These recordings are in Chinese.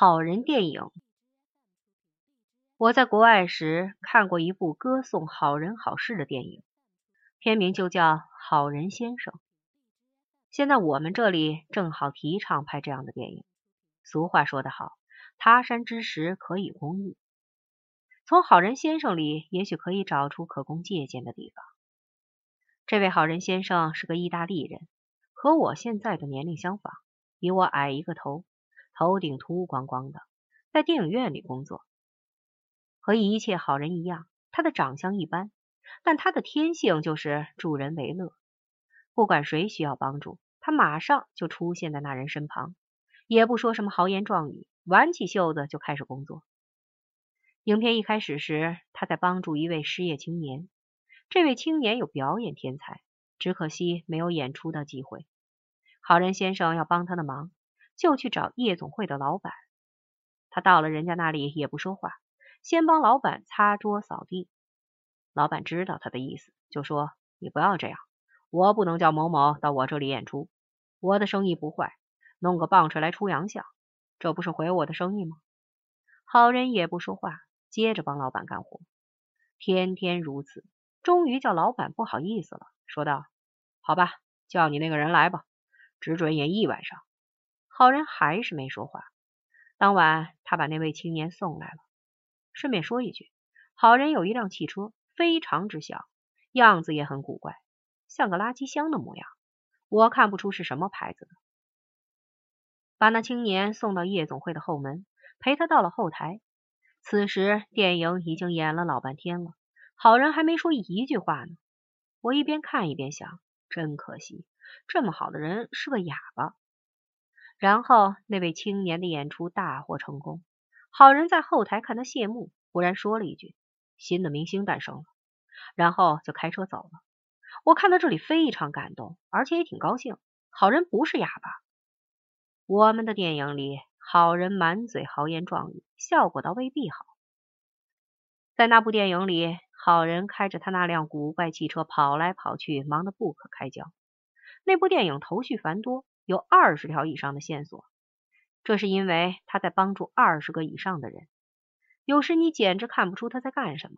好人电影。我在国外时看过一部歌颂好人好事的电影，片名就叫《好人先生》。现在我们这里正好提倡拍这样的电影。俗话说得好，他山之石可以攻玉。从好人先生里，也许可以找出可供借鉴的地方。这位好人先生是个意大利人，和我现在的年龄相仿，比我矮一个头。头顶秃光光的，在电影院里工作。和一切好人一样，他的长相一般，但他的天性就是助人为乐。不管谁需要帮助，他马上就出现在那人身旁，也不说什么豪言壮语，挽起袖子就开始工作。影片一开始时，他在帮助一位失业青年。这位青年有表演天才，只可惜没有演出的机会。好人先生要帮他的忙。就去找夜总会的老板，他到了人家那里也不说话，先帮老板擦桌扫地。老板知道他的意思，就说：“你不要这样，我不能叫某某到我这里演出，我的生意不坏，弄个棒槌来出洋相，这不是毁我的生意吗？”好人也不说话，接着帮老板干活，天天如此，终于叫老板不好意思了，说道：“好吧，叫你那个人来吧，只准演一晚上。”好人还是没说话。当晚，他把那位青年送来了。顺便说一句，好人有一辆汽车，非常之小，样子也很古怪，像个垃圾箱的模样。我看不出是什么牌子的。把那青年送到夜总会的后门，陪他到了后台。此时，电影已经演了老半天了，好人还没说一句话呢。我一边看一边想，真可惜，这么好的人是个哑巴。然后那位青年的演出大获成功，好人在后台看他谢幕，忽然说了一句：“新的明星诞生了。”然后就开车走了。我看到这里非常感动，而且也挺高兴。好人不是哑巴。我们的电影里，好人满嘴豪言壮语，效果倒未必好。在那部电影里，好人开着他那辆古怪汽车跑来跑去，忙得不可开交。那部电影头绪繁多。有二十条以上的线索，这是因为他在帮助二十个以上的人。有时你简直看不出他在干什么。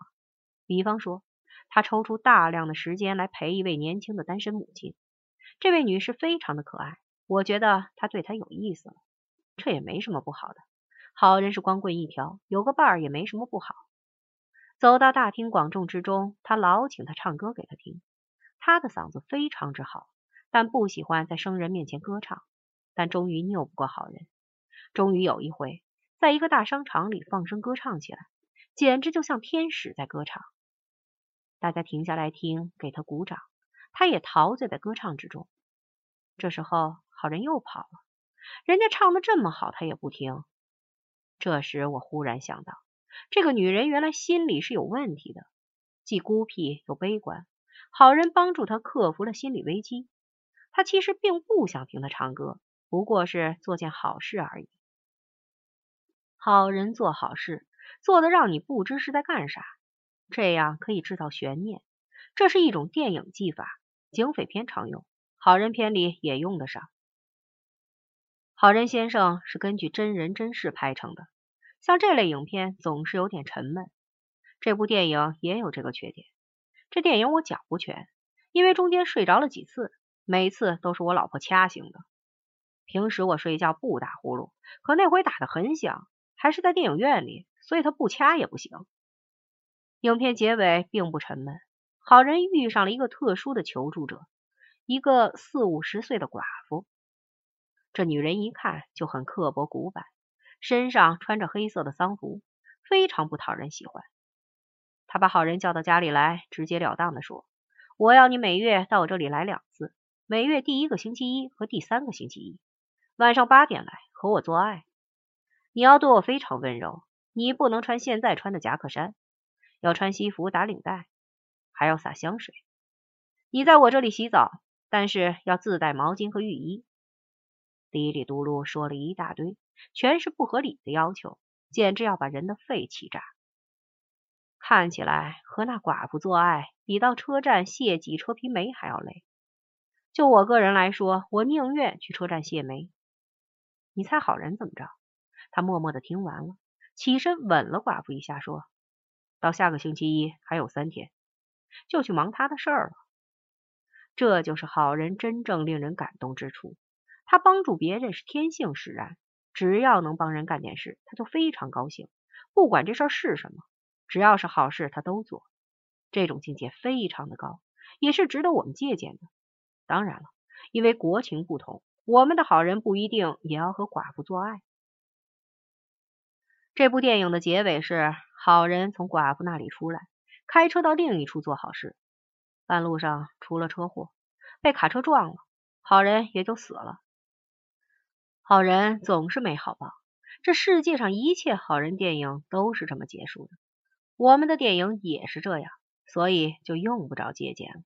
比方说，他抽出大量的时间来陪一位年轻的单身母亲。这位女士非常的可爱，我觉得他对她有意思了，这也没什么不好的。好人是光棍一条，有个伴儿也没什么不好。走到大庭广众之中，他老请他唱歌给他听，他的嗓子非常之好。但不喜欢在生人面前歌唱，但终于拗不过好人。终于有一回，在一个大商场里放声歌唱起来，简直就像天使在歌唱。大家停下来听，给他鼓掌，他也陶醉在歌唱之中。这时候，好人又跑了，人家唱的这么好，他也不听。这时，我忽然想到，这个女人原来心里是有问题的，既孤僻又悲观。好人帮助她克服了心理危机。他其实并不想听他唱歌，不过是做件好事而已。好人做好事，做的让你不知是在干啥，这样可以制造悬念。这是一种电影技法，警匪片常用，好人片里也用得上。好人先生是根据真人真事拍成的，像这类影片总是有点沉闷。这部电影也有这个缺点。这电影我讲不全，因为中间睡着了几次。每次都是我老婆掐醒的。平时我睡觉不打呼噜，可那回打的很响，还是在电影院里，所以他不掐也不行。影片结尾并不沉闷，好人遇上了一个特殊的求助者，一个四五十岁的寡妇。这女人一看就很刻薄古板，身上穿着黑色的丧服，非常不讨人喜欢。他把好人叫到家里来，直截了当的说：“我要你每月到我这里来两次。”每月第一个星期一和第三个星期一晚上八点来和我做爱，你要对我非常温柔。你不能穿现在穿的夹克衫，要穿西服打领带，还要洒香水。你在我这里洗澡，但是要自带毛巾和浴衣。嘀里嘟噜说了一大堆，全是不合理的要求，简直要把人的肺气炸。看起来和那寡妇做爱比到车站卸几车皮煤还要累。就我个人来说，我宁愿去车站卸煤。你猜好人怎么着？他默默的听完了，起身吻了寡妇一下，说到下个星期一还有三天，就去忙他的事儿了。这就是好人真正令人感动之处。他帮助别人是天性使然，只要能帮人干点事，他就非常高兴。不管这事儿是什么，只要是好事，他都做。这种境界非常的高，也是值得我们借鉴的。当然了，因为国情不同，我们的好人不一定也要和寡妇做爱。这部电影的结尾是好人从寡妇那里出来，开车到另一处做好事，半路上出了车祸，被卡车撞了，好人也就死了。好人总是没好报，这世界上一切好人电影都是这么结束的。我们的电影也是这样，所以就用不着借鉴了。